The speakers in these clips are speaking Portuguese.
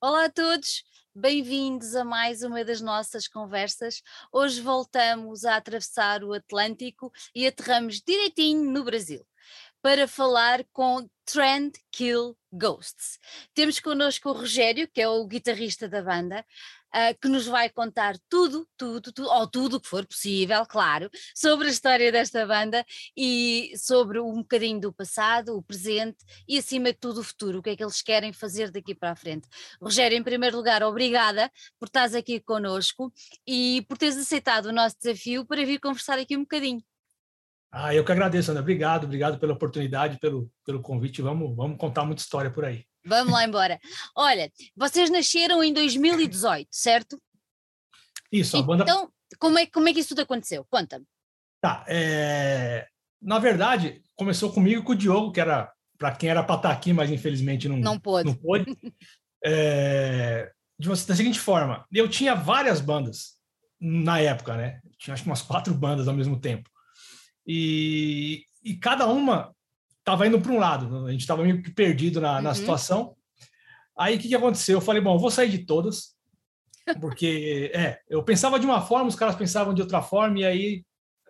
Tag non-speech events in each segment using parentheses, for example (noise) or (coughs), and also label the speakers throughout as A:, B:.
A: Olá a todos, bem-vindos a mais uma das nossas conversas. Hoje voltamos a atravessar o Atlântico e aterramos direitinho no Brasil para falar com Trend Kill Ghosts. Temos connosco o Rogério, que é o guitarrista da banda, uh, que nos vai contar tudo, tudo, tudo, ou tudo o que for possível, claro, sobre a história desta banda e sobre um bocadinho do passado, o presente e, acima de tudo, o futuro, o que é que eles querem fazer daqui para a frente. Rogério, em primeiro lugar, obrigada por estares aqui connosco e por teres aceitado o nosso desafio para vir conversar aqui um bocadinho.
B: Ah, eu que agradeço, Ana. Obrigado, obrigado pela oportunidade, pelo, pelo convite. Vamos, vamos contar muita história por aí.
A: Vamos lá embora. Olha, vocês nasceram em 2018, certo?
B: Isso, a banda.
A: Então, como é, como é que isso tudo aconteceu? Conta-me.
B: Tá, é... na verdade, começou comigo com o Diogo, que era para quem era para estar tá aqui, mas infelizmente não,
A: não pôde.
B: Não pôde. é... De uma, da seguinte forma, eu tinha várias bandas na época, né? Tinha acho que umas quatro bandas ao mesmo tempo e, e cada uma estava indo para um lado, a gente estava meio que perdido na, uhum. na situação. Aí o que, que aconteceu? Eu falei, bom, eu vou sair de todas, porque é, eu pensava de uma forma, os caras pensavam de outra forma, e aí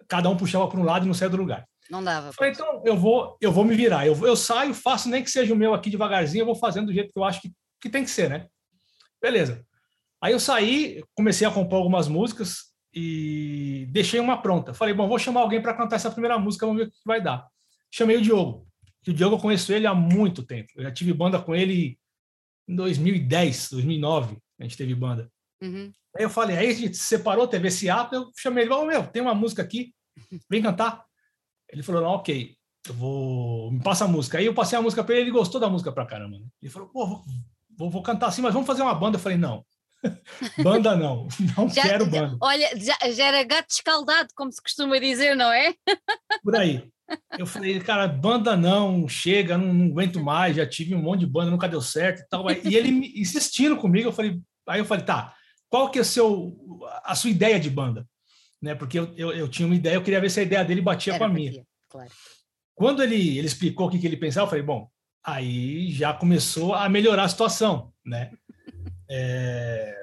B: cada um puxava para um lado e não saía do lugar.
A: Não dava.
B: Falei, então eu vou, eu vou me virar, eu, eu saio, faço nem que seja o meu aqui devagarzinho, eu vou fazendo do jeito que eu acho que, que tem que ser, né? Beleza. Aí eu saí, comecei a compor algumas músicas, e deixei uma pronta. Falei, bom, vou chamar alguém para cantar essa primeira música, vamos ver o que vai dar. Chamei o Diogo. O Diogo eu conheço ele há muito tempo. Eu já tive banda com ele em 2010, 2009, a gente teve banda. Uhum. Aí eu falei, aí a gente se separou, teve esse ato, eu chamei ele, oh, meu, tem uma música aqui, vem cantar. Ele falou, não, ok, eu vou, me passa a música. Aí eu passei a música para ele, ele gostou da música pra caramba. Né? Ele falou, pô, vou, vou, vou cantar assim, mas vamos fazer uma banda. Eu falei, não, (laughs) banda não, não
A: já,
B: quero banda.
A: Olha, já, já, era gato escaldado, como se costuma dizer, não é?
B: Por aí. Eu falei, cara, banda não, chega, não, não, aguento mais, já tive um monte de banda, nunca deu certo e tal. E ele insistindo comigo, eu falei, aí eu falei, tá, qual que é seu, a sua ideia de banda? Né, porque eu, eu, eu tinha uma ideia, eu queria ver se a ideia dele batia era com a minha. Claro. Quando ele, ele explicou o que, que ele pensava, eu falei, bom, aí já começou a melhorar a situação, né? (laughs) É,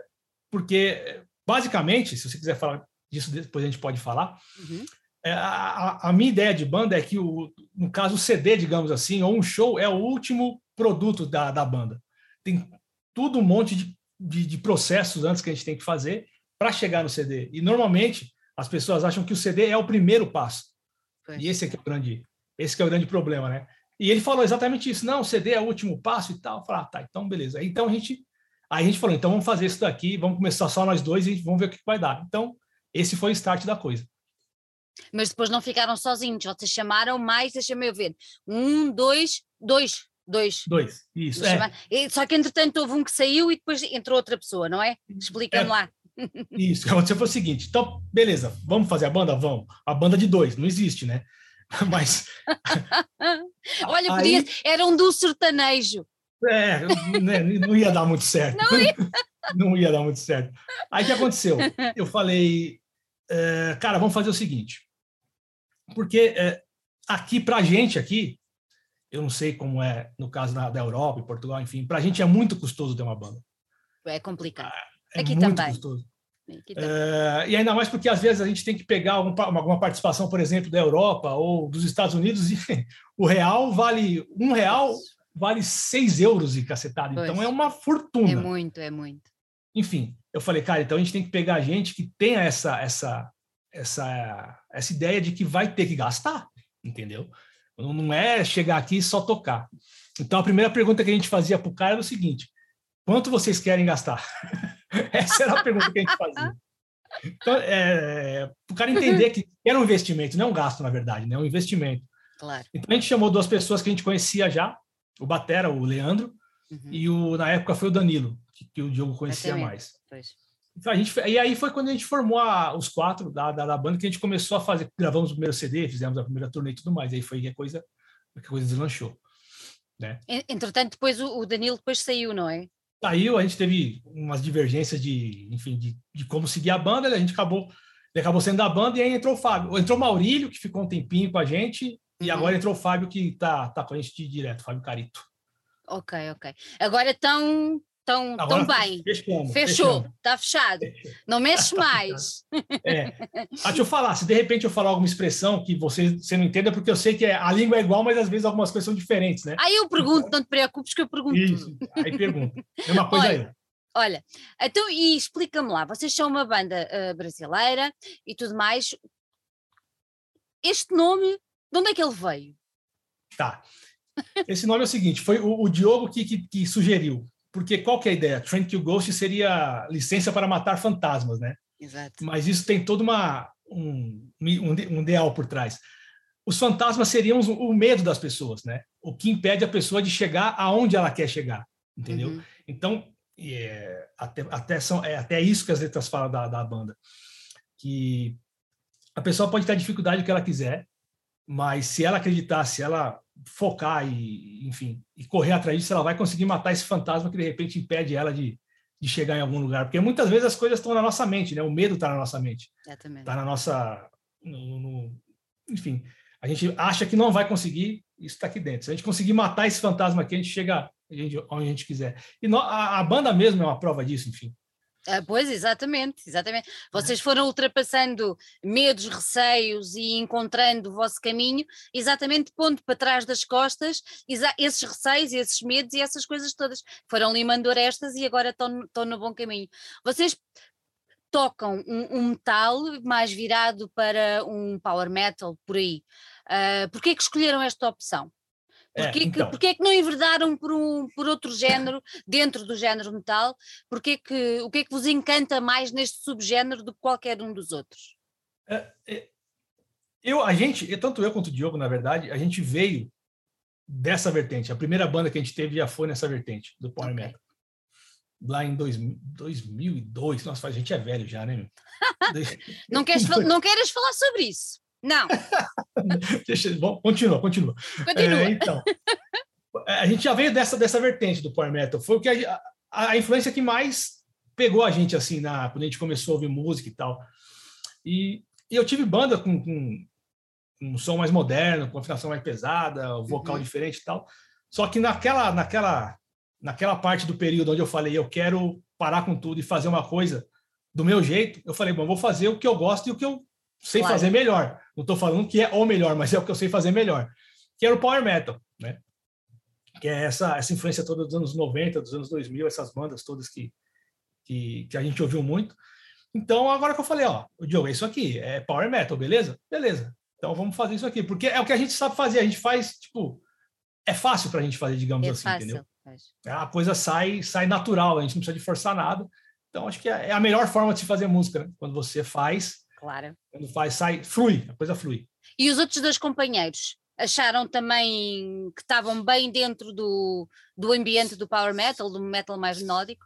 B: porque, basicamente, se você quiser falar disso, depois a gente pode falar. Uhum. É, a, a, minha ideia de banda é que, o, no caso, o CD, digamos assim, ou um show, é o último produto da, da banda. Tem tudo um monte de, de, de processos antes que a gente tem que fazer para chegar no CD. E, normalmente, as pessoas acham que o CD é o primeiro passo. E esse é, é o grande, esse é o grande problema, né? E ele falou exatamente isso. Não, o CD é o último passo e tal. Eu falei, ah, tá, então beleza. Então a gente Aí a gente falou, então vamos fazer isso daqui, vamos começar só nós dois e vamos ver o que vai dar. Então, esse foi o start da coisa.
A: Mas depois não ficaram sozinhos, vocês chamaram mais, deixa-me ver, um, dois, dois, dois.
B: Dois, isso, é.
A: Só que entretanto houve um que saiu e depois entrou outra pessoa, não é? Explica-me é. lá. (laughs)
B: Isso, o que aconteceu foi o seguinte, então, beleza, vamos fazer a banda? Vamos. A banda de dois, não existe, né? (laughs) Mas... (laughs)
A: Olha, aí... podia, era um do sertanejo.
B: É, né, não ia dar muito certo. Não ia. não ia dar muito certo. Aí o que aconteceu? Eu falei, é, cara, vamos fazer o seguinte. Porque é, aqui, pra gente aqui, eu não sei como é no caso da, da Europa e Portugal, enfim, pra gente é muito custoso ter uma banda.
A: É complicado.
B: É aqui muito também. custoso. É, e ainda mais porque às vezes a gente tem que pegar algum, alguma participação, por exemplo, da Europa ou dos Estados Unidos e (laughs) o real vale um real vale 6 euros e cacetado. Pois. Então é uma fortuna.
A: É muito, é muito.
B: Enfim, eu falei, cara, então a gente tem que pegar gente que tenha essa, essa, essa, essa ideia de que vai ter que gastar, entendeu? Não é chegar aqui e só tocar. Então a primeira pergunta que a gente fazia para o cara era o seguinte: quanto vocês querem gastar? (laughs) essa era a pergunta que a gente fazia. Então, é, para o cara entender que era um investimento, não é um gasto, na verdade, né? é um investimento.
A: Claro.
B: Então a gente chamou duas pessoas que a gente conhecia já, o Batera, o Leandro, uhum. e o, na época foi o Danilo, que, o Diogo conhecia mais. Então, a gente, e aí foi quando a gente formou a, os quatro da, da, da, banda que a gente começou a fazer, gravamos o primeiro CD, fizemos a primeira turnê e tudo mais, aí foi que a coisa, que a coisa deslanchou. Né?
A: Entretanto, depois o, o Danilo depois saiu, não é?
B: Saiu, a gente teve umas divergências de, enfim, de, de como seguir a banda, a gente acabou, ele acabou sendo da banda e aí entrou o Fábio. Entrou o Maurílio, que ficou um tempinho com a gente, e uhum. agora entrou o Fábio, que tá, tá com a gente direto, Fábio Carito.
A: Ok, ok. Agora estão Tão, tão bem. Fechou. Fechou. Está fechado. Fechou. Não mexe (laughs) tá mais.
B: É. Ah, deixa eu falar, se de repente eu falar alguma expressão que você, você não entenda, porque eu sei que a língua é igual, mas às vezes algumas coisas são diferentes, né?
A: Aí eu pergunto, não te preocupes que eu pergunto Isso.
B: Aí pergunto. É uma coisa Olha, aí.
A: Olha, então, e explica-me lá, vocês são uma banda uh, brasileira e tudo mais. Este nome, de onde é que ele veio?
B: Tá. Esse nome é o seguinte: foi o, o Diogo que, que, que, sugeriu. Porque qual que é a ideia? Train Kill Ghost seria licença para matar fantasmas, né?
A: Exato.
B: Mas isso tem todo uma, um, um, um ideal por trás. Os fantasmas seriam o medo das pessoas, né? O que impede a pessoa de chegar aonde ela quer chegar, entendeu? Uhum. Então, é, até, até, são, é até isso que as letras falam da, da banda. Que a pessoa pode ter a dificuldade que ela quiser, mas se ela acreditar, se ela focar e, enfim, e correr atrás disso, ela vai conseguir matar esse fantasma que de repente impede ela de, de chegar em algum lugar. Porque muitas vezes as coisas estão na nossa mente, né? O medo está na nossa mente. Está na nossa. No, no, enfim, a gente acha que não vai conseguir, isso está aqui dentro. Se a gente conseguir matar esse fantasma aqui, a gente chega onde a gente quiser. E no, a, a, banda mesmo é uma prova disso, enfim.
A: Ah, pois, exatamente, exatamente. Vocês foram ultrapassando medos, receios e encontrando o vosso caminho, exatamente pondo para trás das costas esses receios, esses medos e essas coisas todas. Foram limando orestas e agora estão, estão no bom caminho. Vocês tocam um, um, metal mais virado para um power metal, por aí. Uh, Porquê é que escolheram esta opção? Porquê, é, então. que, porquê que não enverdaram por, um, por outro género, dentro do género metal? Porquê que, o que é que vos encanta mais neste subgénero do que qualquer um dos outros?
B: É, é, eu, a gente, tanto eu quanto o Diogo, na verdade, a gente veio dessa vertente. A primeira banda que a gente teve já foi nessa vertente, do Power okay. Metal. Lá em dois, 2002. Nossa, a gente é velho já, né? (laughs)
A: não, queres, não queres falar sobre isso? Não. (laughs)
B: Deixa, bom, continua, continua.
A: Continua.
B: É, então, (laughs) a gente já veio dessa, dessa vertente do Power Metal. Foi o que a, a, a, influência que mais pegou a gente, assim, na, quando a gente começou a ouvir música e tal. E, e eu tive banda com, com, um som mais moderno, com afinação mais pesada, vocal uhum. diferente e tal. Só que naquela, naquela, naquela parte do período onde eu falei, eu quero parar com tudo e fazer uma coisa do meu jeito, eu falei, bom, vou fazer o que eu gosto e o que eu sei claro. fazer melhor. Não estou falando que é o melhor, mas é o que eu sei fazer melhor. Que era o Power Metal, né? Que é essa, essa influência toda dos anos 90, dos anos 2000, essas bandas todas que, que, que a gente ouviu muito. Então, agora que eu falei, ó, o Diogo, é isso aqui, é Power Metal, beleza? Beleza. Então vamos fazer isso aqui, porque é o que a gente sabe fazer. A gente faz, tipo, é fácil para a gente fazer, digamos é assim, fácil. entendeu? A coisa sai, sai natural, a gente não precisa de forçar nada. Então, acho que é, é a melhor forma de se fazer música, né? quando você faz
A: Claro.
B: Quando faz, sai, flui, a coisa flui.
A: E os outros dois companheiros acharam também que estavam bem dentro do, do ambiente do power metal, do metal mais melódico?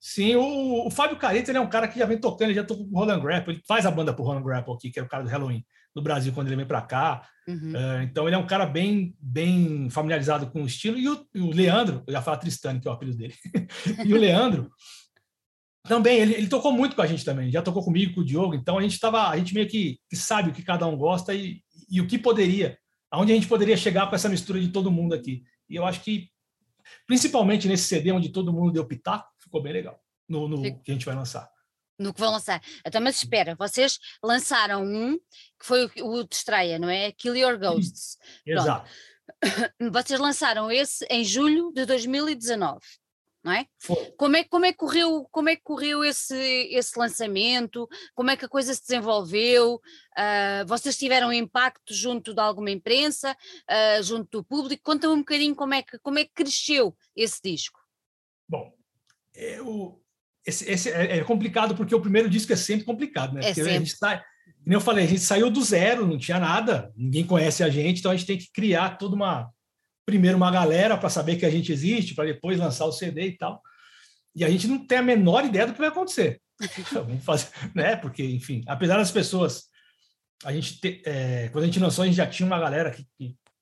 B: Sim, o, o Fábio Carita ele é um cara que já vem tocando, ele já tocou com o Roland Grapple, ele faz a banda pro Roland Grapple aqui, que é o cara do Halloween, no Brasil, quando ele vem para cá. Uhum. Uh, então ele é um cara bem, bem familiarizado com o estilo. E o, e o Leandro, eu já falo Tristane, que é o apelido dele, (laughs) e o Leandro, também, ele, ele, tocou muito com a gente também, já tocou comigo, com o Diogo, então a gente tava, a gente meio que, que sabe o que cada um gosta e, e, o que poderia, aonde a gente poderia chegar com essa mistura de todo mundo aqui. E eu acho que, principalmente nesse CD onde todo mundo deu pitaco, ficou bem legal, no, no que a gente vai lançar.
A: No que vão lançar. Então, mas espera, vocês lançaram um que foi o, o de estreia, não é? Kill Your Ghosts.
B: Exato. (coughs)
A: Vocês lançaram esse em julho de 2019 não é?
B: Foi.
A: Como é, como é que correu, como é que correu esse, esse lançamento? Como é que a coisa se desenvolveu? Uh, vocês tiveram impacto junto de alguma imprensa, uh, junto do público? Conta-me um bocadinho como é, que, como é que cresceu esse disco.
B: Bom, eu, esse, esse é, é, complicado porque o primeiro disco é sempre complicado, né?
A: É
B: porque
A: sempre.
B: a gente está como eu falei, a gente saiu do zero, não tinha nada, ninguém conhece a gente, então a gente tem que criar toda uma, primeiro uma galera para saber que a gente existe, para depois lançar o CD e tal. E a gente não tem a menor ideia do que vai acontecer. (laughs) Vamos fazer, né? Porque, enfim, apesar das pessoas, a gente te, é, quando a gente lançou, a gente já tinha uma galera que,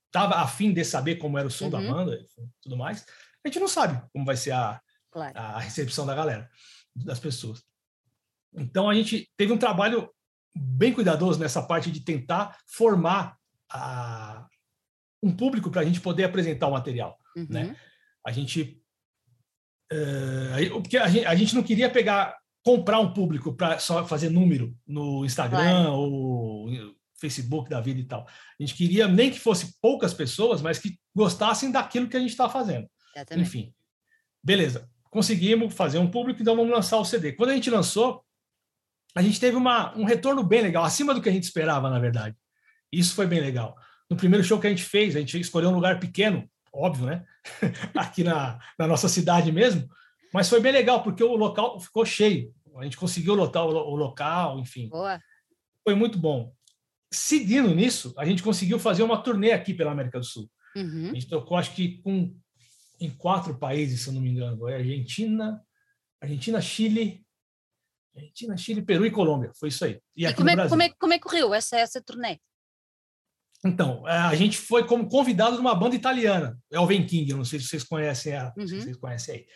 B: estava afim de saber como era o som uhum. da banda e tudo mais. A gente não sabe como vai ser a, claro. a recepção da galera, das pessoas. Então a gente teve um trabalho bem cuidadoso nessa parte de tentar formar a, um público para a gente poder apresentar o material. Né? Uhum. Né? A gente Uh, porque a gente, a gente não queria pegar, comprar um público para só fazer número no Instagram claro. ou Facebook da vida e tal. A gente queria nem que fosse poucas pessoas, mas que gostassem daquilo que a gente estava fazendo. Exatamente. Enfim, beleza. Conseguimos fazer um público, então vamos lançar o CD. Quando a gente lançou, a gente teve uma, um retorno bem legal, acima do que a gente esperava, na verdade. Isso foi bem legal. No primeiro show que a gente fez, a gente escolheu um lugar pequeno, óbvio, né? (laughs) Aqui na, na nossa cidade mesmo, mas foi bem legal, porque o local ficou cheio. A gente conseguiu lotar o, o local, enfim. Boa. Foi muito bom. Seguindo nisso, a gente conseguiu fazer uma turnê aqui pela América do Sul. Uhum. A gente tocou, acho que com, em quatro países, se eu não me engano. Foi Argentina, Argentina, Chile, Argentina, Chile, Peru e Colômbia. Foi isso aí.
A: E, e como, é, como, é, como é que correu essa, essa turnê?
B: Então, é, a gente foi como convidado de uma banda italiana, Elven King, não sei se vocês conhecem, a, uhum. se vocês conhecem aí.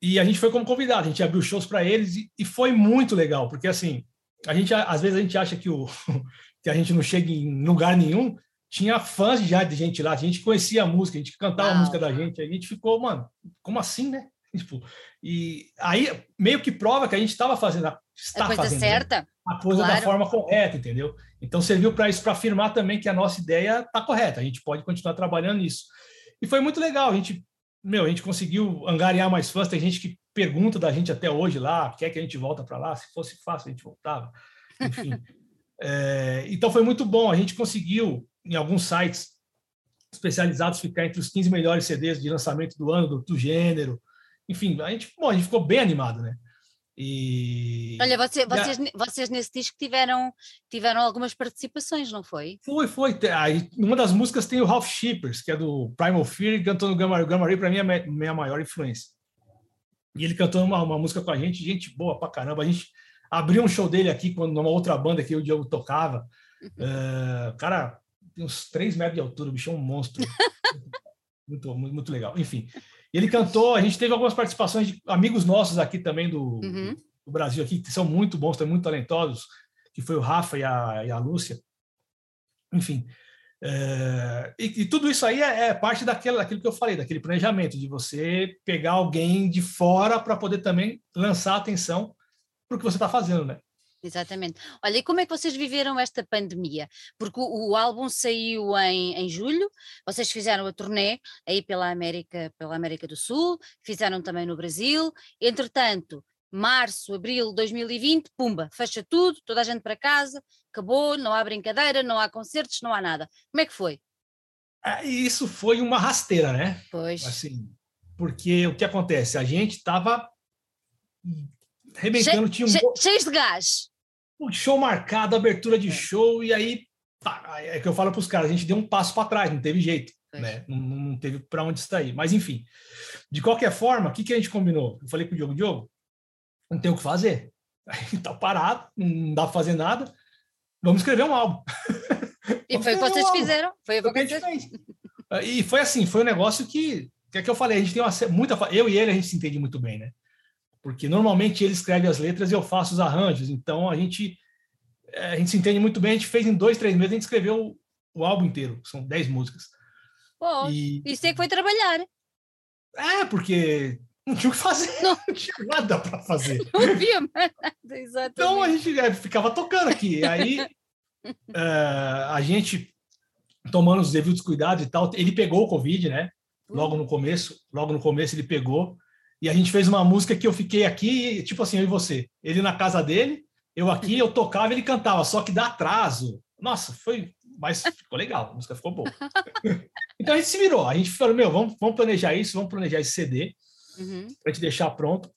B: E a gente foi como convidado, a gente abriu shows para eles e, e, foi muito legal, porque assim, a gente às vezes a gente acha que, o, (laughs) que a gente não chega em lugar nenhum, tinha fãs já de gente lá, a gente conhecia a música, a gente cantava Uau. a música da gente, a gente ficou, mano, como assim, né? Tipo, e aí meio que prova que a gente estava fazendo, está a coisa fazendo, né? certa, a coisa claro. da forma correta, entendeu? Então serviu para isso, para afirmar também que a nossa ideia está correta, a gente pode continuar trabalhando nisso. E foi muito legal, a gente, meu, a gente conseguiu angariar mais fãs, tem gente que pergunta da gente até hoje lá, quer que a gente volta para lá, se fosse fácil a gente voltava, enfim. (laughs) é, então foi muito bom, a gente conseguiu em alguns sites especializados ficar entre os 15 melhores CDs de lançamento do ano, do, do gênero, enfim, a gente, bom, a gente ficou bem animado, né?
A: E... Olha, você, vocês, vocês nesse disco tiveram, tiveram algumas participações, não foi?
B: Foi, foi. Aí, uma das músicas tem o Ralph Shippers, que é do Primal Fear, e cantou no Gamma, Gamma Ray, para mim é a minha maior influência. E ele cantou uma, uma música com a gente, gente boa pra caramba. A gente abriu um show dele aqui, quando numa outra banda que o Diogo tocava. Uhum. Uh, cara, tem uns 3 metros de altura, o bicho é um monstro. (laughs) muito, muito, muito legal. Enfim. E ele cantou, a gente teve algumas participações de amigos nossos aqui também do, uhum. do Brasil, aqui, que são muito bons, também muito talentosos, que foi o Rafa e a, e a Lúcia. Enfim, é, e, e, tudo isso aí é, é, parte daquilo, daquilo que eu falei, daquele planejamento, de você pegar alguém de fora para poder também lançar atenção para o que você está fazendo, né?
A: Exatamente. Olha, e como é que vocês viveram esta pandemia? Porque o, o, álbum saiu em, em julho, vocês fizeram a turnê aí pela América, pela América do Sul, fizeram também no Brasil, entretanto, março, abril de 2020, pumba, fecha tudo, toda a gente para casa, acabou, não há brincadeira, não há concertos, não há nada. Como é que foi?
B: É, isso foi uma rasteira, né?
A: Pois.
B: Assim, porque o que acontece? A gente estava arrebentando, tinha um. Che,
A: cheios de gás.
B: Um show marcado, abertura de é. show, e aí tá, é que eu falo para os caras, a gente deu um passo para trás, não teve jeito, né? Não, não teve para onde sair. Mas enfim, de qualquer forma, o que, que a gente combinou? Eu falei com o Diogo, Diogo, não tem o que fazer. (laughs) Aí tá parado, não dá para fazer nada. Vamos escrever um álbum.
A: E foi o que vocês um fizeram. Foi o que a gente
B: fez. E foi assim, foi um negócio que, que é que eu falei, a gente tem uma muita eu e ele a gente se entende muito bem, né? Porque normalmente ele escreve as letras e eu faço os arranjos, então a gente é, a gente se entende muito bem, a gente fez em dois, três meses, a gente escreveu o, o álbum inteiro, são dez músicas.
A: Pô, e... isso é que foi trabalhar.
B: É, porque não tinha o que fazer, não, (laughs) não tinha nada para fazer.
A: Não havia mais nada, exatamente.
B: Então a gente é, ficava tocando aqui, aí a gente tomando os devidos cuidados e tal, ele pegou o Covid, né? Logo no começo, logo no começo ele pegou, e a gente fez uma música que eu fiquei aqui, tipo assim, eu e você. Ele na casa dele, eu aqui, eu tocava, ele cantava, só que dá atraso. Nossa, foi. Mas ficou legal, a música ficou boa. (laughs) então a gente se virou. A gente falou, meu, vamos, vamos planejar isso, vamos planejar esse CD, uhum. para gente deixar pronto.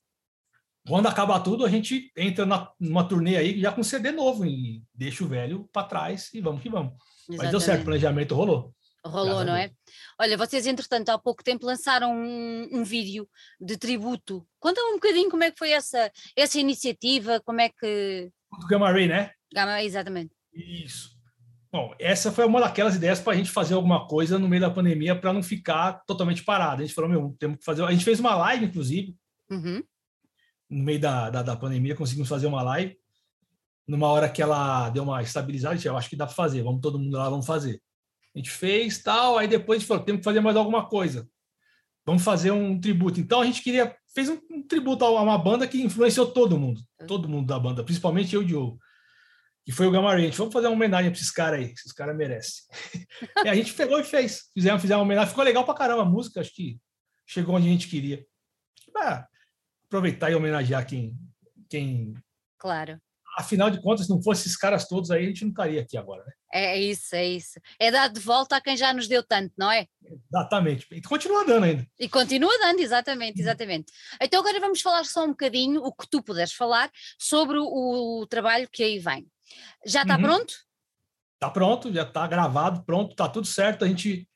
B: Quando acabar tudo, a gente entra na, numa turnê aí já com CD novo e deixa o velho para trás e vamos que vamos. Exatamente. Mas deu certo, o planejamento rolou.
A: Rolou, não é? Olha, vocês, entretanto, há pouco tempo lançaram um, um vídeo de tributo. Conta-me um bocadinho como é que foi essa, essa iniciativa, como é que.
B: Do Gamma Ray, né?
A: Gamma, exatamente.
B: Isso. Bom, essa foi uma daquelas ideias para a gente fazer alguma coisa no meio da pandemia para não ficar totalmente parado. A gente falou, meu, temos que fazer. A gente fez uma live, inclusive, uhum. no meio da, da, da, pandemia, conseguimos fazer uma live. Numa hora que ela deu uma estabilizada, eu acho que dá para fazer, vamos todo mundo lá, vamos fazer. A gente fez tal, aí depois a gente falou, temos que fazer mais alguma coisa. vamos fazer um tributo. Então a gente queria fez um, um tributo a uma banda que influenciou todo mundo, uhum. todo mundo da banda, principalmente eu e o Diogo, que foi o Gamma Ray. A gente vamos fazer uma homenagem para esses caras aí, esses caras merecem. (laughs) e a gente pegou e fez, fizemos, fizemos uma homenagem, ficou legal para caramba a música, acho que chegou onde a gente queria. Ah, aproveitar e homenagear quem, quem
A: Claro
B: afinal de contas, se não fosse esses caras todos aí, a gente não estaria aqui agora, né?
A: É isso, é isso. É dar de volta a quem já nos deu tanto, não é?
B: Exatamente. E continua dando ainda.
A: E continua dando, exatamente, exatamente. Então agora vamos falar só um bocadinho, o que tu puderes falar, sobre o, o trabalho que aí vem. Já está uhum. pronto?
B: Está pronto, já está gravado, pronto, está tudo certo. A gente,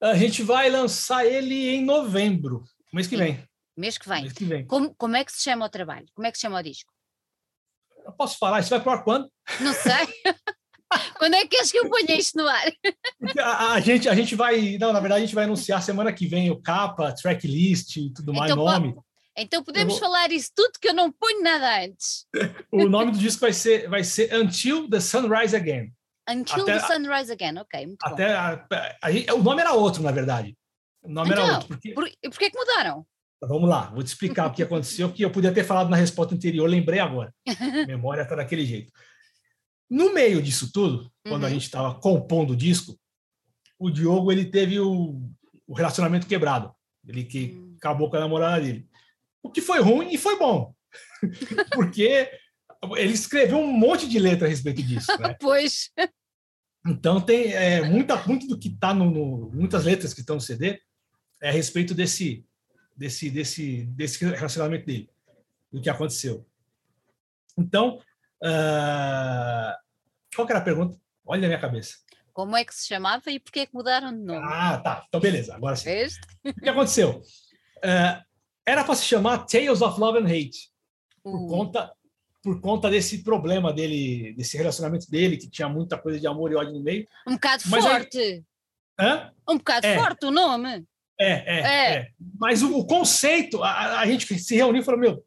B: a gente vai lançar ele em novembro, mês que vem.
A: Mês que vem. Mês que vem. Como, como é que se chama o trabalho? Como é que se chama o disco?
B: Eu posso falar, isso vai para quando?
A: Não sei. (laughs) Quando é que acho que eu ponho isto no ar?
B: A, a, gente, a gente vai. Não, na verdade, a gente vai anunciar semana que vem o capa, tracklist e tudo mais, então, nome.
A: Então podemos vou... falar isso tudo que eu não ponho nada antes. (laughs)
B: O nome do disco vai ser, vai ser Until the Sunrise Again.
A: Until até, the Sunrise Again, ok. Muito
B: até a, a, o nome era outro, na verdade. O nome então, era outro.
A: Porque... Por, por que, que mudaram?
B: Vamos lá, vou te explicar o que aconteceu, que eu podia ter falado na resposta anterior, lembrei agora. A (laughs) memória está daquele jeito. No meio disso tudo, quando uhum. a gente estava compondo o disco, o Diogo ele teve o, o relacionamento quebrado. Ele que uhum. acabou com a namorada dele. O que foi ruim e foi bom. (laughs) Porque ele escreveu um monte de letra a respeito disso. Né? (laughs)
A: pois.
B: Então tem é, muita, muito do que está no, no, muitas letras que estão no CD é a respeito desse desse, desse, desse relacionamento dele, do que aconteceu. Então, uh, qual que era a pergunta? Olha a minha cabeça.
A: Como é que se chamava e por que mudaram de nome?
B: Ah, tá. Então, beleza. Agora sim. Este? O que aconteceu? Uh, era para se chamar Tales of Love and Hate, por, uh. conta, por conta desse problema dele, desse relacionamento dele, que tinha muita coisa de amor e ódio no meio.
A: Um bocado Mas forte.
B: Hã?
A: Um bocado é. forte o nome.
B: É, é, é. é. Mas o, o conceito, a, a, gente se reuniu e falou, meu,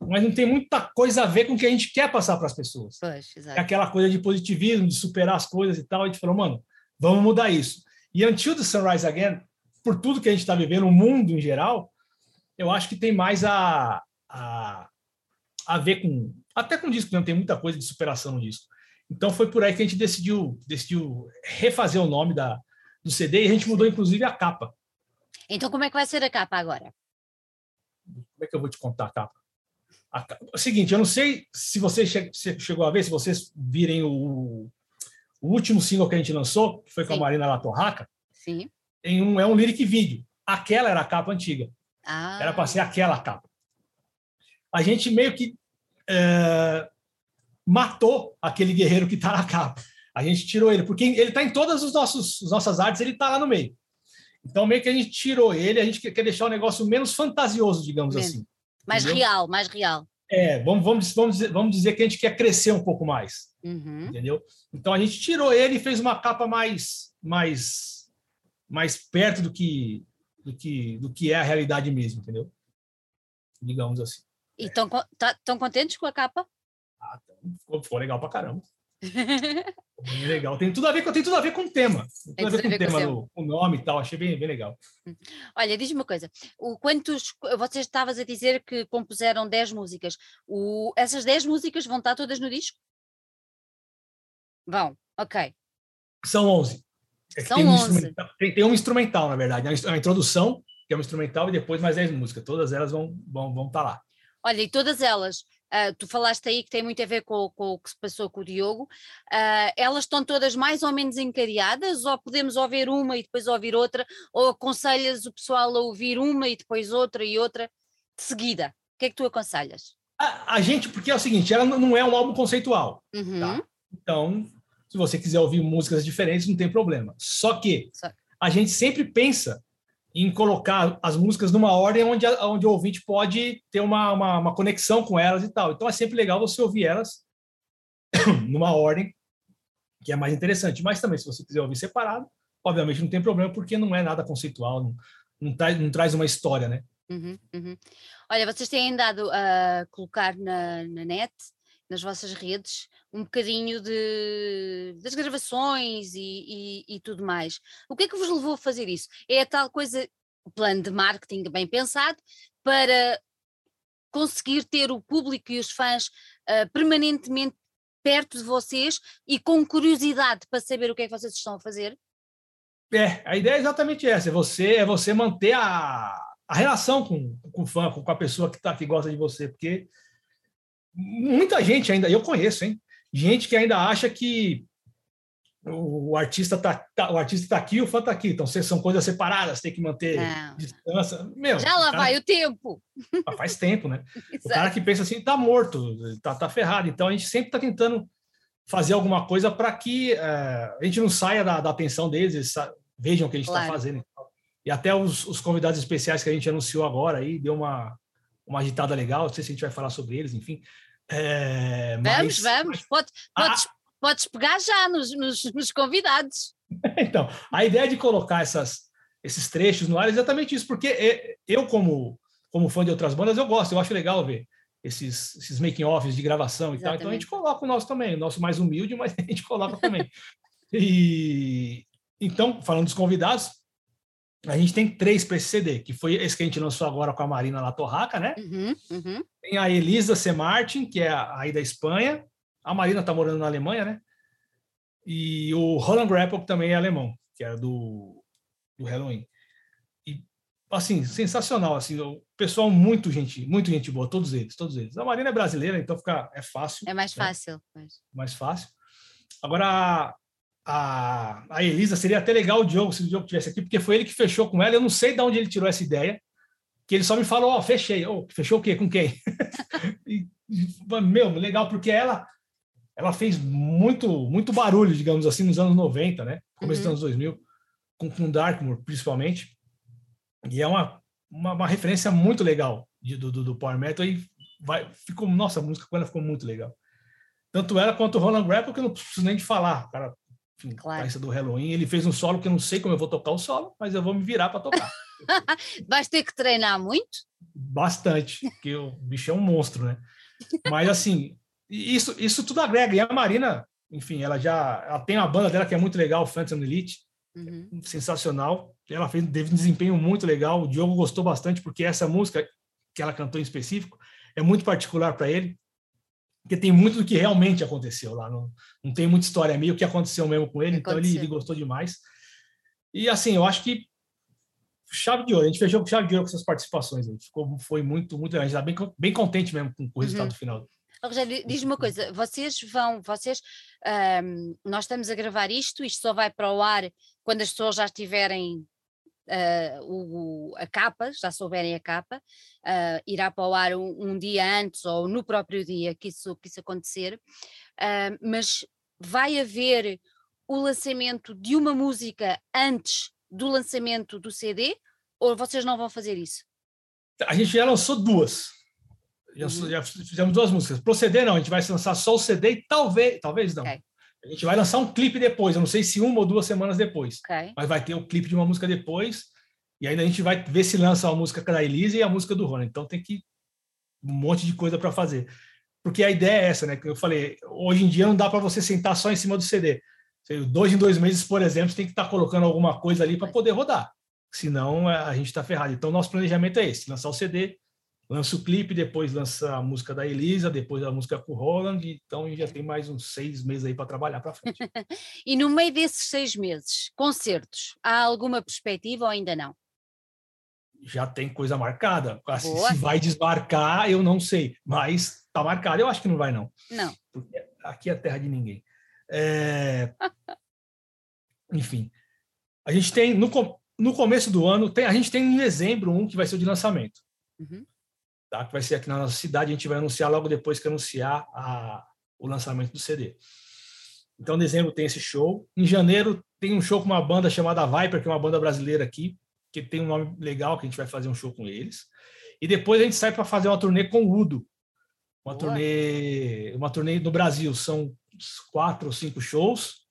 B: mas não tem muita coisa a ver com o que a gente quer passar para as pessoas.
A: Pois,
B: é aquela coisa de positivismo, de superar as coisas e tal. A gente falou, mano, vamos mudar isso. E Until the Sunrise Again, por tudo que a gente está vivendo, o mundo em geral, eu acho que tem mais a, a, a ver com. Até com o disco, não tem muita coisa de superação no disco. Então foi por aí que a gente decidiu, decidiu refazer o nome da, do CD e a gente mudou inclusive a capa.
A: Então, como é que vai ser a capa agora?
B: Como é que eu vou te contar a capa? A capa... É o seguinte, eu não sei se você chegou a ver, se vocês virem o, o último single que a gente lançou, que foi com Sim. a Marina Latorraca,
A: Sim.
B: Em um, é um lyric vídeo. Aquela era a capa antiga.
A: Ah.
B: Era para ser aquela capa. A gente meio que é, matou aquele guerreiro que está na capa. A gente tirou ele, porque ele está em todas as nossas artes, ele está lá no meio. Então, meio que a gente tirou ele, a gente quer deixar o negócio menos fantasioso, digamos menos. assim.
A: Mais entendeu? real, mais real.
B: É, vamos, vamos, vamos, dizer, vamos dizer que a gente quer crescer um pouco mais.
A: Uhum.
B: Entendeu? Então a gente tirou ele e fez uma capa mais, mais, mais perto do que, do, que, do que é a realidade mesmo, entendeu? Digamos assim.
A: E estão tá, contentes com a capa?
B: Ah, ficou, ficou legal pra caramba. (laughs) Bem legal. Tem tudo a ver com, tem tudo a ver com o tema. Tem tudo a ver com o tema, do, o nome e tal. Achei bem, bem legal.
A: Hum. Olha, diz-me uma coisa. O, quantos, vocês estavas a dizer que compuseram 10 músicas. O, essas 10 músicas vão estar todas no disco? Vão, ok.
B: São 11.
A: É São tem 11.
B: Um tem, tem um instrumental, na verdade. A introdução, que é um instrumental, e depois mais 10 músicas. Todas elas vão estar vão, vão tá lá.
A: Olha, e todas elas Uh, tu falaste aí que tem muito a ver com, com o que se passou com o Diogo. Uh, elas estão todas mais ou menos encadeadas, ou podemos ouvir uma e depois ouvir outra, ou aconselhas o pessoal a ouvir uma e depois outra e outra de seguida? O que é que tu aconselhas?
B: A, a gente, porque é o seguinte, ela não é um álbum conceitual.
A: Uhum.
B: Tá? Então, se você quiser ouvir músicas diferentes, não tem problema. Só que Só... a gente sempre pensa em colocar as músicas numa ordem onde, onde o ouvinte pode ter uma, uma, uma, conexão com elas e tal. Então é sempre legal você ouvir elas (coughs) numa ordem que é mais interessante. Mas também, se você quiser ouvir separado, obviamente não tem problema, porque não é nada conceitual, não, não, traz, não traz uma história, né?
A: Uhum, uhum. Olha, vocês têm andado a colocar na, na net, nas vossas redes, um bocadinho de, das gravações e, e, e, tudo mais. O que é que vos levou a fazer isso? É a tal coisa, plano de marketing bem pensado para conseguir ter o público e os fãs uh, permanentemente perto de vocês e com curiosidade para saber o que é que vocês estão a fazer?
B: É, a ideia é exatamente essa, é você, é você manter a, a relação com, com o fã, com a pessoa que, tá, que gosta de você, porque muita gente ainda, eu conheço, hein? Gente que ainda acha que o artista tá, tá, o artista tá aqui, o fã tá aqui. Então, são coisas separadas, tem que manter distância. Meu,
A: Já lá cara, vai o tempo.
B: Faz tempo, né? (laughs) o cara que pensa assim, tá morto, tá, tá ferrado. Então, a gente sempre tá tentando fazer alguma coisa para que uh, a gente não saia da, da atenção deles, eles vejam o que a gente está claro. fazendo. E até os, os, convidados especiais que a gente anunciou agora aí, deu uma, uma agitada legal, não sei se a gente vai falar sobre eles, enfim.
A: É, vamos, mas, vamos. Pode, podes, podes pegar já nos, nos, nos convidados. (laughs)
B: então, a ideia de colocar essas, esses trechos no ar é exatamente isso, porque é, eu, como, como fã de outras bandas, eu gosto, eu acho legal ver esses, esses making-offs de gravação e exatamente. tal. Então a gente coloca o nosso também, o nosso mais humilde, mas (laughs) a gente coloca também. e então, falando dos convidados, a gente tem três para esse CD, que foi esse que a gente lançou agora com a Marina Latorraca, né? Uhum, uhum. Tem a Elisa C. Martin, que é aí da Espanha. A Marina está morando na Alemanha, né? E o Roland Grapple, que também é alemão, que era do, do Halloween. E, assim, sensacional, assim, o pessoal muito gente, muito gente boa, todos eles, todos eles. A Marina é brasileira, então fica, é fácil.
A: É mais né? fácil.
B: Mas... Mais fácil. Agora, a, a Elisa, seria até legal o Diogo, se o Diogo tivesse aqui, porque foi ele que fechou com ela. Eu não sei de onde ele tirou essa ideia, que ele só me falou: Ó, oh, fechei. Oh, fechou o quê? Com quem? (laughs) e, meu, legal, porque ela ela fez muito muito barulho, digamos assim, nos anos 90, né? Começo uhum. dos anos 2000, com, com Darkmoor, principalmente. E é uma, uma, uma referência muito legal de, do, do, do Power Metal. E vai, ficou, nossa, a música com ela ficou muito legal. Tanto ela quanto o Roland Grapple, que eu não preciso nem de falar. O cara enfim, claro. do Halloween. Ele fez um solo que eu não sei como eu vou tocar o solo, mas eu vou me virar para tocar. (laughs)
A: Vais ter que treinar muito?
B: Bastante, porque o bicho é um monstro, né? Mas assim, isso, isso tudo agrega. E a Marina, enfim, ela já ela tem uma banda dela que é muito legal, Phantom Elite, uhum. sensacional. Ela fez teve um desempenho muito legal. O Diogo gostou bastante porque essa música que ela cantou em específico é muito particular para ele porque tem muito do que realmente aconteceu lá. Não, não tem muita história, é meio que aconteceu mesmo com ele, então ele, ele, gostou demais. E assim, eu acho que chave de ouro, a gente fechou com chave de ouro com essas participações. Ficou, foi muito, muito. A gente está bem, bem contente mesmo com o resultado uhum. final.
A: Rogério, diz uma coisa, vocês vão, vocês, um, nós estamos a gravar isto, isto só vai para o ar quando as pessoas já estiverem uh, o, a capa, já souberem a capa, uh, irá para o ar um, um, dia antes ou no próprio dia que isso, que isso acontecer, uh, mas vai haver o lançamento de uma música antes do lançamento do CD ou vocês não vão fazer isso?
B: A gente já lançou duas. Já, uhum. já fizemos duas músicas. Proceder não, a gente vai lançar só o CD e talvez, talvez não. Okay. A gente vai lançar um clipe depois, eu não sei se uma ou duas semanas depois. Okay. Mas vai ter o um clipe de uma música depois. E ainda a gente vai ver se lança a música da Elise e a música do Rony. Então tem que um monte de coisa para fazer. Porque a ideia é essa, né? Que eu falei, hoje em dia não dá para você sentar só em cima do CD. Dois em dois meses, por exemplo, você tem que estar tá colocando alguma coisa ali para poder rodar. Senão a gente está ferrado. Então, nosso planejamento é esse: lançar o CD, lança o clipe, depois lança a música da Elisa, depois a música com o Roland, então já tem mais uns seis meses aí para trabalhar para frente. (laughs)
A: e no meio desses seis meses, concertos, há alguma perspectiva ou ainda não?
B: Já tem coisa marcada. Assim, se vai desmarcar, eu não sei, mas está marcado. Eu acho que não vai, não.
A: Não.
B: Porque aqui é terra de ninguém. É... (laughs) Enfim, a gente tem no, no começo do ano, tem, a gente tem em dezembro um que vai ser o de lançamento. Uhum tá? que vai ser aqui na nossa cidade. A gente vai anunciar logo depois que anunciar a, o lançamento do CD. Então, em dezembro tem esse show. Em janeiro tem um show com uma banda chamada Viper, que é uma banda brasileira aqui, que tem um nome legal, que a gente vai fazer um show com eles. E depois a gente sai para fazer uma turnê com o Udo. Uma Boa. turnê, uma turnê no Brasil. São quatro ou cinco shows.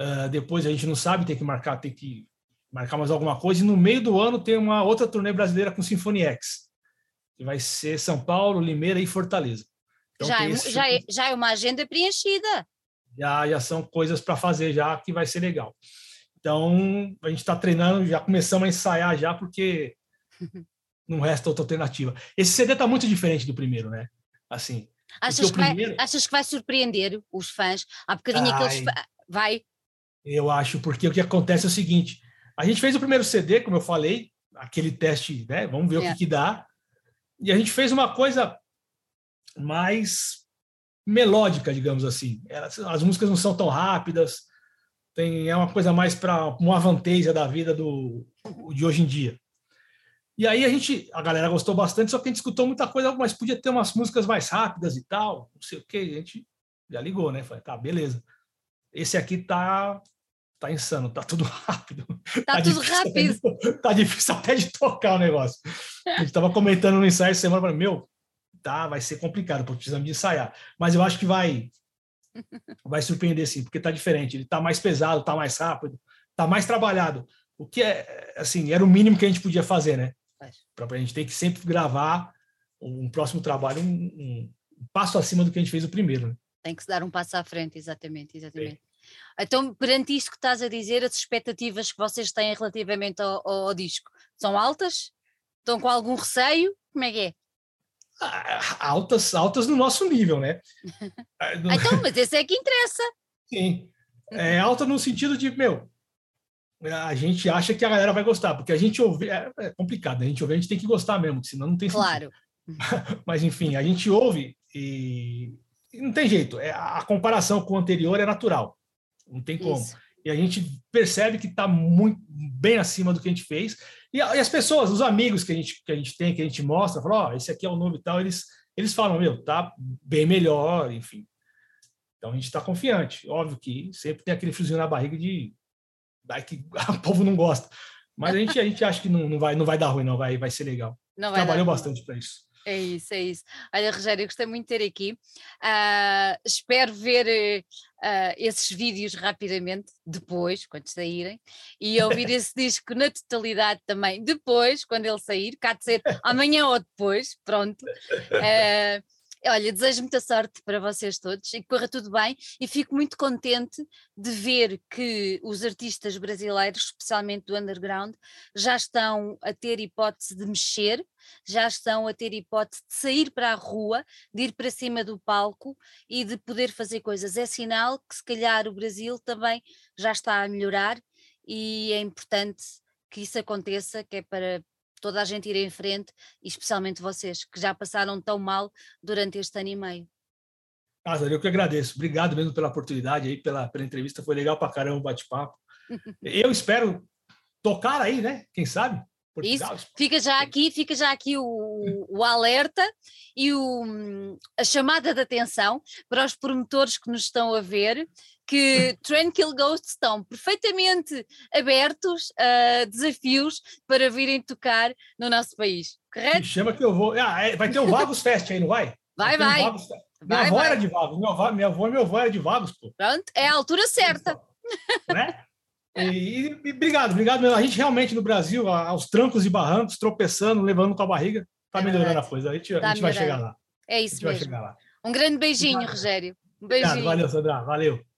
B: Uh, depois a gente não sabe, tem que marcar, tem que marcar mais alguma coisa. E no meio do ano tem uma outra turnê brasileira com Symphony X que vai ser São Paulo, Limeira e Fortaleza.
A: Então, já, é, já, é, já é uma agenda preenchida.
B: Já, já são coisas para fazer já que vai ser legal. Então, a gente está treinando, já começamos a ensaiar já, porque (laughs) não resta outra alternativa. Esse CD está muito diferente do primeiro, né? Assim.
A: Achas que, primeiro... vai, achas que vai surpreender os fãs? Há bocadinho Ai, aqueles. Vai.
B: Eu acho, porque o que acontece é o seguinte: a gente fez o primeiro CD, como eu falei, aquele teste, né? Vamos ver é. o que, que dá. E a gente fez uma coisa mais melódica, digamos assim. As músicas não são tão rápidas, tem, é uma coisa mais para uma vantagem da vida do, de hoje em dia. E aí a gente, a galera gostou bastante, só que a gente escutou muita coisa, mas podia ter umas músicas mais rápidas e tal, não sei o que, a gente já ligou, né? Falei, tá, beleza. Esse aqui tá tá insano, tá tudo (laughs) rápido.
A: Tá, tá tudo rápido.
B: Até, (laughs) tá difícil até de tocar o negócio. A gente tava comentando no ensaio semana, falei, meu, tá, vai ser complicado, porque precisamos de ensaiar. Mas eu acho que vai vai surpreender sim, porque tá diferente, ele tá mais pesado, tá mais rápido, tá mais trabalhado. O que é, assim, era o mínimo que a gente podia fazer, né? Para a gente ter que sempre gravar um próximo trabalho um, um, passo acima do que a gente fez o primeiro. Né?
A: Tem que se dar um passo à frente, exatamente, exatamente. É. Então, perante isto que estás a dizer, as expectativas que vocês têm relativamente ao, ao, ao disco são altas? Estão com algum receio? Como é que é?
B: Ah, altas, altas no nosso nível, né? (laughs)
A: Então, mas esse é que interessa.
B: Sim. É alta no sentido de, meu, a gente acha que a galera vai gostar, porque a gente ouve, é, é complicado, a gente ouve, a gente tem que gostar mesmo, senão não tem
A: Claro. (laughs)
B: Mas enfim, a gente ouve e, e não tem jeito, é, a comparação com o anterior é natural, não tem como. Isso. E a gente percebe que está muito bem acima do que a gente fez. E, e, as pessoas, os amigos que a gente, que a gente tem, que a gente mostra, falam, ó, oh, esse aqui é o novo e tal, eles, eles falam, meu, tá bem melhor, enfim. Então a gente está confiante. Óbvio que sempre tem aquele friozinho na barriga de vai que (laughs) o povo não gosta. Mas a gente, a gente acha que não, não, vai, não vai dar ruim, não, vai, vai ser legal. Não Trabalhou bastante para isso.
A: É isso, é isso. Olha, Rogério, gostei muito de ter aqui. Uh, espero ver uh, esses vídeos rapidamente, depois, quando saírem, e ouvir (laughs) esse disco na totalidade também, depois, quando ele sair, cá de ser (laughs) amanhã ou depois, pronto. Uh, Olha, desejo muita sorte para vocês todos e que corra tudo bem e fico muito contente de ver que os artistas brasileiros, especialmente do underground, já estão a ter hipótese de mexer, já estão a ter hipótese de sair para a rua, de ir para cima do palco e de poder fazer coisas. É sinal que se calhar o Brasil também já está a melhorar e é importante que isso aconteça, que é para toda a gente ir em frente, e especialmente vocês, que já passaram tão mal durante este ano e meio.
B: Ah, eu que agradeço. Obrigado mesmo pela oportunidade aí, pela, pela entrevista. Foi legal para caramba o bate-papo. (laughs) eu espero tocar aí, né? Quem sabe?
A: Portugal. Isso, fica já aqui, fica já aqui o, o alerta e o, a chamada de atenção para os promotores que nos estão a ver, que Tranquil Ghosts estão perfeitamente abertos a desafios para virem tocar no nosso país, correto? Me
B: chama que eu vou. Ah, é, vai ter o Vagos (laughs) Fest aí, não vai?
A: Vai, vai.
B: Um minha vai, avó vai. era de Vagos, minha avó, minha avó e meu avô era de Vagos, pô.
A: Pronto, é a altura certa.
B: Né? E, e, obrigado, obrigado mesmo. A gente realmente no Brasil, aos trancos e barrancos, tropeçando, levando com a barriga, tá é melhorando a coisa. A gente, tá a gente vai chegar lá.
A: É isso mesmo. Um grande beijinho, obrigado. Rogério. Um beijinho. Obrigado,
B: valeu, Sandra. Valeu.